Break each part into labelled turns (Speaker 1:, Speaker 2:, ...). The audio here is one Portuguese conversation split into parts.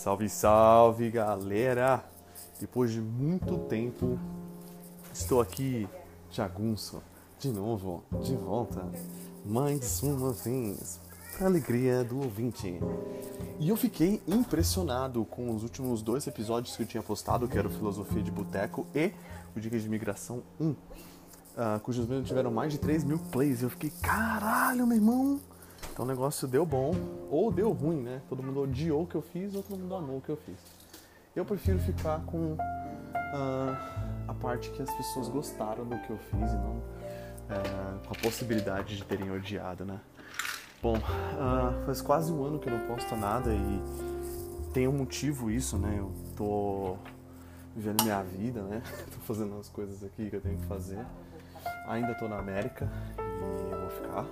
Speaker 1: Salve, salve galera! Depois de muito tempo, estou aqui, jagunço, de novo, de volta, mais uma vez, para alegria do ouvinte. E eu fiquei impressionado com os últimos dois episódios que eu tinha postado, que era o Filosofia de Boteco e o Dicas de Migração 1, uh, cujos vídeos tiveram mais de 3 mil plays. Eu fiquei, caralho, meu irmão! Então o negócio deu bom ou deu ruim, né? Todo mundo odiou o que eu fiz ou todo mundo amou o que eu fiz. Eu prefiro ficar com uh, a parte que as pessoas gostaram do que eu fiz e não uh, com a possibilidade de terem odiado, né? Bom, uh, faz quase um ano que eu não posto nada e tem um motivo isso, né? Eu tô vivendo minha vida, né? tô fazendo as coisas aqui que eu tenho que fazer. Ainda tô na América e eu vou ficar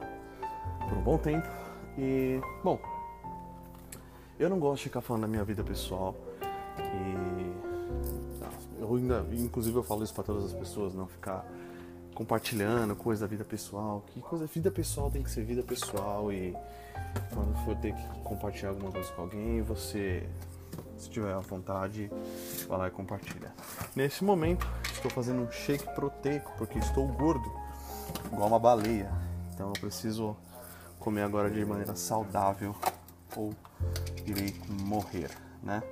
Speaker 1: por um bom tempo. E, bom, eu não gosto de ficar falando da minha vida pessoal. E ah, eu ainda, inclusive eu falo isso para todas as pessoas, não ficar compartilhando coisa da vida pessoal. Que coisa vida pessoal tem que ser vida pessoal e quando for ter que compartilhar alguma coisa com alguém, você se tiver à vontade, vai lá e compartilha. Nesse momento, estou fazendo um shake proteico porque estou gordo, igual uma baleia. Então eu preciso comer agora de maneira saudável ou irei morrer, né?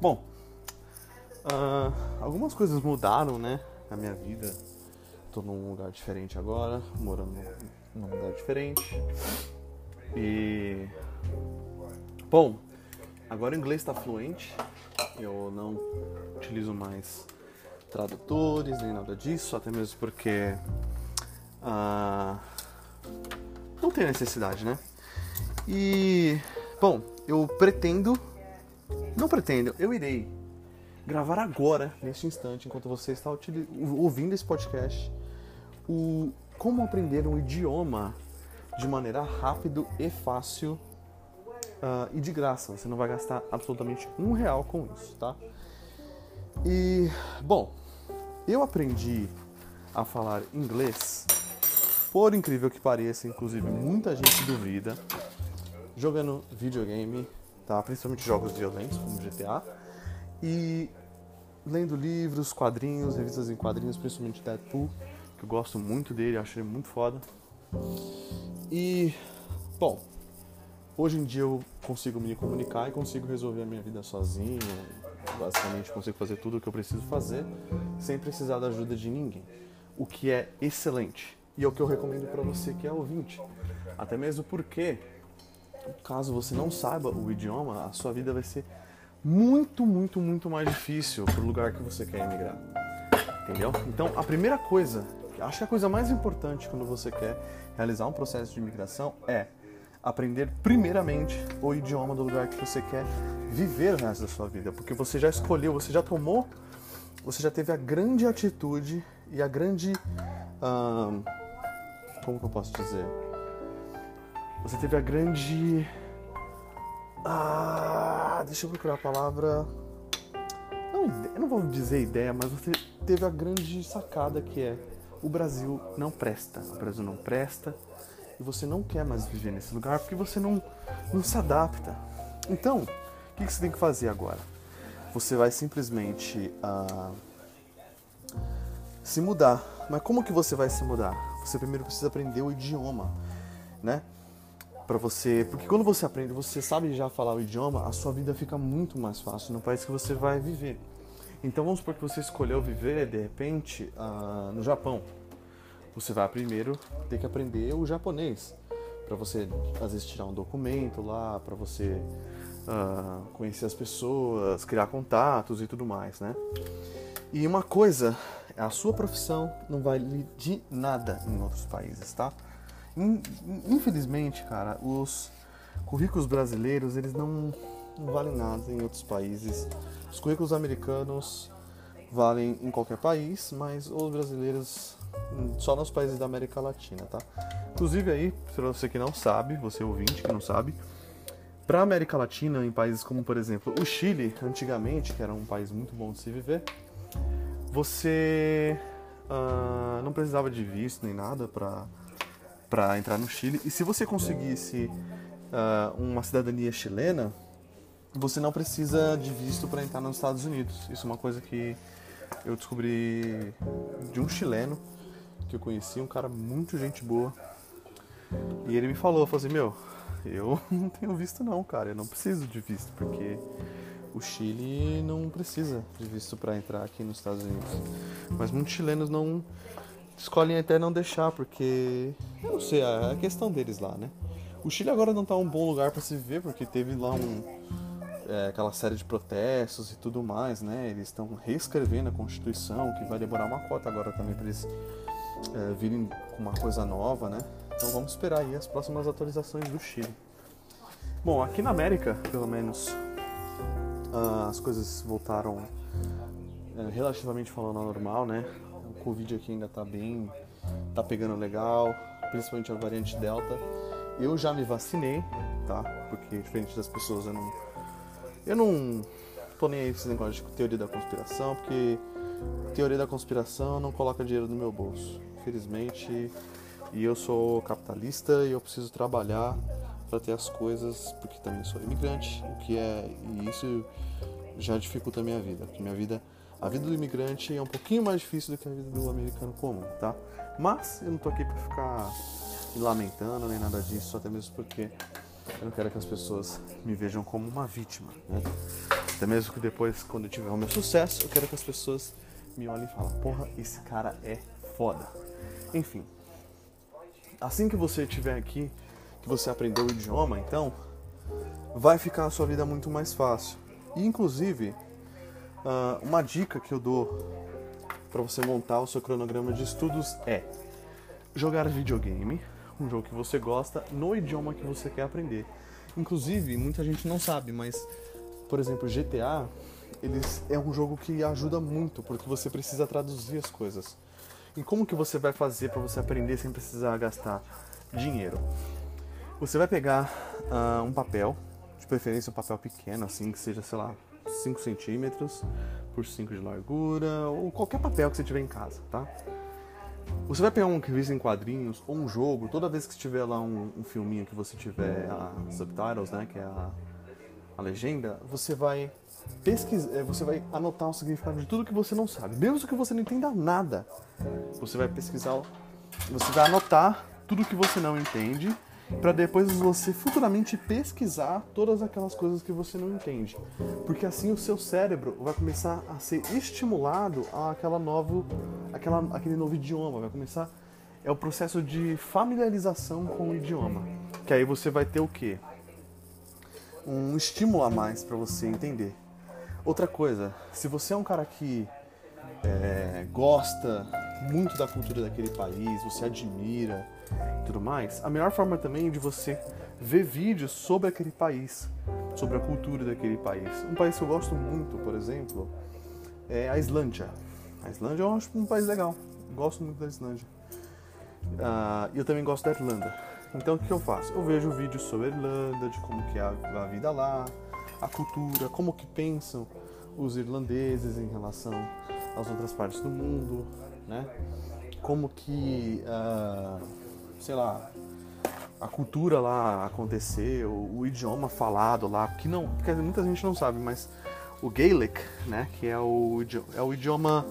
Speaker 1: Bom, uh, algumas coisas mudaram, né, na minha vida. Tô num lugar diferente agora, morando num lugar diferente. E bom, agora o inglês está fluente. Eu não utilizo mais tradutores nem nada disso, até mesmo porque uh, não tem necessidade, né? E, bom, eu pretendo, não pretendo, eu irei gravar agora, neste instante, enquanto você está ouvindo esse podcast, o como aprender um idioma de maneira rápido e fácil uh, e de graça. Você não vai gastar absolutamente um real com isso, tá? E, bom, eu aprendi a falar inglês por incrível que pareça, inclusive muita gente duvida, jogando videogame, tá? principalmente jogos violentos como GTA, e lendo livros, quadrinhos, revistas em quadrinhos, principalmente Deadpool, que eu gosto muito dele, acho ele muito foda. E, bom, hoje em dia eu consigo me comunicar e consigo resolver a minha vida sozinho, basicamente consigo fazer tudo o que eu preciso fazer sem precisar da ajuda de ninguém, o que é excelente. E é o que eu recomendo para você que é ouvinte. Até mesmo porque, caso você não saiba o idioma, a sua vida vai ser muito, muito, muito mais difícil pro lugar que você quer emigrar. Entendeu? Então, a primeira coisa, acho que a coisa mais importante quando você quer realizar um processo de imigração é aprender primeiramente o idioma do lugar que você quer viver o resto da sua vida, porque você já escolheu, você já tomou, você já teve a grande atitude e a grande como que eu posso dizer? Você teve a grande. Ah, deixa eu procurar a palavra. Não, não vou dizer ideia, mas você teve a grande sacada que é o Brasil não presta. O Brasil não presta e você não quer mais viver nesse lugar porque você não, não se adapta. Então, o que, que você tem que fazer agora? Você vai simplesmente uh, se mudar. Mas como que você vai se mudar? Você primeiro precisa aprender o idioma, né? Para você, porque quando você aprende, você sabe já falar o idioma, a sua vida fica muito mais fácil no país que você vai viver. Então vamos supor que você escolheu viver de repente uh, no Japão. Você vai primeiro ter que aprender o japonês para você às vezes tirar um documento lá, para você uh, conhecer as pessoas, criar contatos e tudo mais, né? E uma coisa a sua profissão não vale de nada em outros países, tá? Infelizmente, cara, os currículos brasileiros, eles não, não valem nada em outros países. Os currículos americanos valem em qualquer país, mas os brasileiros só nos países da América Latina, tá? Inclusive aí, para você que não sabe, você ouvinte que não sabe, para a América Latina, em países como, por exemplo, o Chile, antigamente, que era um país muito bom de se viver, você uh, não precisava de visto nem nada para entrar no Chile. E se você conseguisse uh, uma cidadania chilena, você não precisa de visto para entrar nos Estados Unidos. Isso é uma coisa que eu descobri de um chileno que eu conheci, um cara muito gente boa. E ele me falou, falou assim, meu, eu não tenho visto não, cara, eu não preciso de visto, porque o Chile não precisa de visto para entrar aqui nos Estados Unidos. Mas muitos chilenos não escolhem até não deixar, porque eu não sei, é a questão deles lá, né? O Chile agora não tá um bom lugar para se viver, porque teve lá um é, aquela série de protestos e tudo mais, né? Eles estão reescrevendo a Constituição, que vai demorar uma cota agora também para eles é, virem com uma coisa nova, né? Então vamos esperar aí as próximas atualizações do Chile. Bom, aqui na América, pelo menos, as coisas voltaram é, relativamente falando ao normal, né? O Covid aqui ainda tá bem, tá pegando legal, principalmente a variante Delta. Eu já me vacinei, tá? Porque diferente das pessoas, eu não, eu não tô nem aí com esse negócio de teoria da conspiração, porque teoria da conspiração não coloca dinheiro no meu bolso, infelizmente. E eu sou capitalista e eu preciso trabalhar para ter as coisas, porque também sou imigrante, o que é e isso já dificulta a minha vida, porque minha vida, a vida do imigrante é um pouquinho mais difícil do que a vida do americano comum, tá? Mas eu não tô aqui para ficar me lamentando nem nada disso, até mesmo porque eu não quero que as pessoas me vejam como uma vítima, né? Até mesmo que depois, quando eu tiver o meu sucesso, eu quero que as pessoas me olhem e falem, porra, esse cara é foda. Enfim, assim que você estiver aqui, que você aprendeu o idioma, então, vai ficar a sua vida muito mais fácil. E, inclusive, ah, uma dica que eu dou para você montar o seu cronograma de estudos é jogar videogame, um jogo que você gosta, no idioma que você quer aprender. Inclusive, muita gente não sabe, mas, por exemplo, GTA, eles, é um jogo que ajuda muito, porque você precisa traduzir as coisas. E como que você vai fazer para você aprender sem precisar gastar dinheiro? Você vai pegar uh, um papel, de preferência um papel pequeno, assim, que seja, sei lá, 5 centímetros por 5 de largura, ou qualquer papel que você tiver em casa, tá? Você vai pegar um revista em quadrinhos ou um jogo, toda vez que tiver lá um, um filminho que você tiver a subtitles, né, que é a, a legenda, você vai pesquisar, é, você vai anotar o significado de tudo que você não sabe, mesmo que você não entenda nada. Você vai pesquisar, você vai anotar tudo que você não entende para depois você futuramente pesquisar todas aquelas coisas que você não entende. Porque assim o seu cérebro vai começar a ser estimulado a aquela novo, aquela, aquele novo idioma, vai começar é o processo de familiarização com o idioma. Que aí você vai ter o quê? Um estímulo a mais para você entender. Outra coisa, se você é um cara que é, gosta muito da cultura daquele país, você admira tudo mais, a melhor forma também é de você ver vídeos sobre aquele país, sobre a cultura daquele país. Um país que eu gosto muito, por exemplo, é a Islândia. A Islândia eu acho um país legal, gosto muito da Islândia. Uh, e eu também gosto da Irlanda. Então o que eu faço? Eu vejo vídeos sobre a Irlanda, de como que é a vida lá, a cultura, como que pensam os irlandeses em relação às outras partes do mundo, né? Como que, uh, sei lá, a cultura lá aconteceu, o idioma falado lá, que não, porque muita gente não sabe, mas o Gaelic, né, que é o, é o idioma,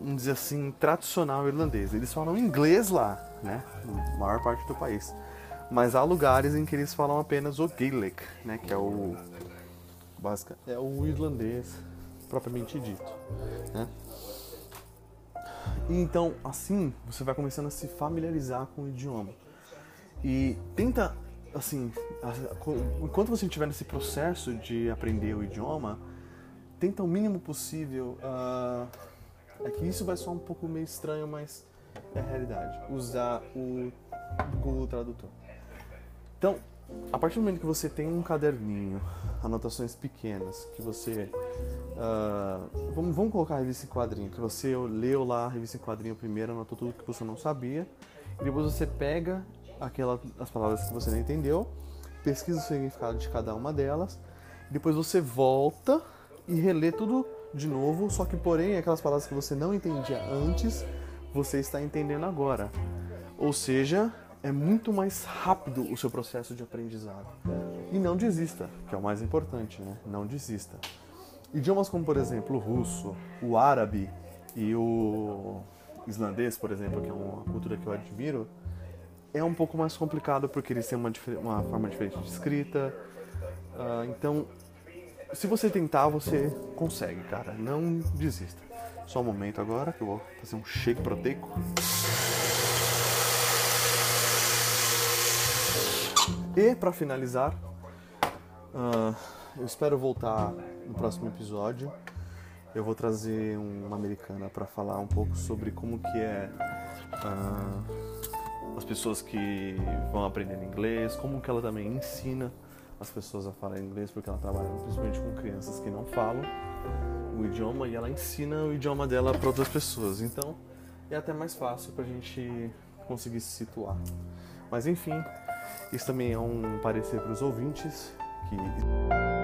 Speaker 1: vamos dizer assim, tradicional irlandês. Eles falam inglês lá, né, na maior parte do país. Mas há lugares em que eles falam apenas o Gaelic, né, que é o básica, é o irlandês propriamente dito, né? E então, assim, você vai começando a se familiarizar com o idioma. E tenta, assim, enquanto você estiver nesse processo de aprender o idioma, tenta o mínimo possível. Uh, é que isso vai soar um pouco meio estranho, mas é a realidade. Usar o Google Tradutor. Então, a partir do momento que você tem um caderninho, anotações pequenas, que você. Uh, vamos, vamos colocar a revista em quadrinho, que você leu lá a revista em quadrinho primeiro, anotou tudo que você não sabia, e depois você pega aquela, as palavras que você não entendeu, pesquisa o significado de cada uma delas, depois você volta e relê tudo de novo, só que porém aquelas palavras que você não entendia antes, você está entendendo agora. Ou seja, é muito mais rápido o seu processo de aprendizado. E não desista, que é o mais importante, né? Não desista. Idiomas como, por exemplo, o russo, o árabe e o islandês, por exemplo, que é uma cultura que eu admiro, é um pouco mais complicado porque eles têm uma, uma forma diferente de escrita. Uh, então, se você tentar, você consegue, cara. Não desista. Só um momento agora que eu vou fazer um shake proteico. E para finalizar, uh, eu espero voltar no próximo episódio. Eu vou trazer uma americana para falar um pouco sobre como que é uh, as pessoas que vão aprendendo inglês, como que ela também ensina as pessoas a falar inglês, porque ela trabalha principalmente com crianças que não falam o idioma e ela ensina o idioma dela para outras pessoas. Então é até mais fácil para a gente conseguir se situar. Mas enfim, isso também é um parecer para os ouvintes que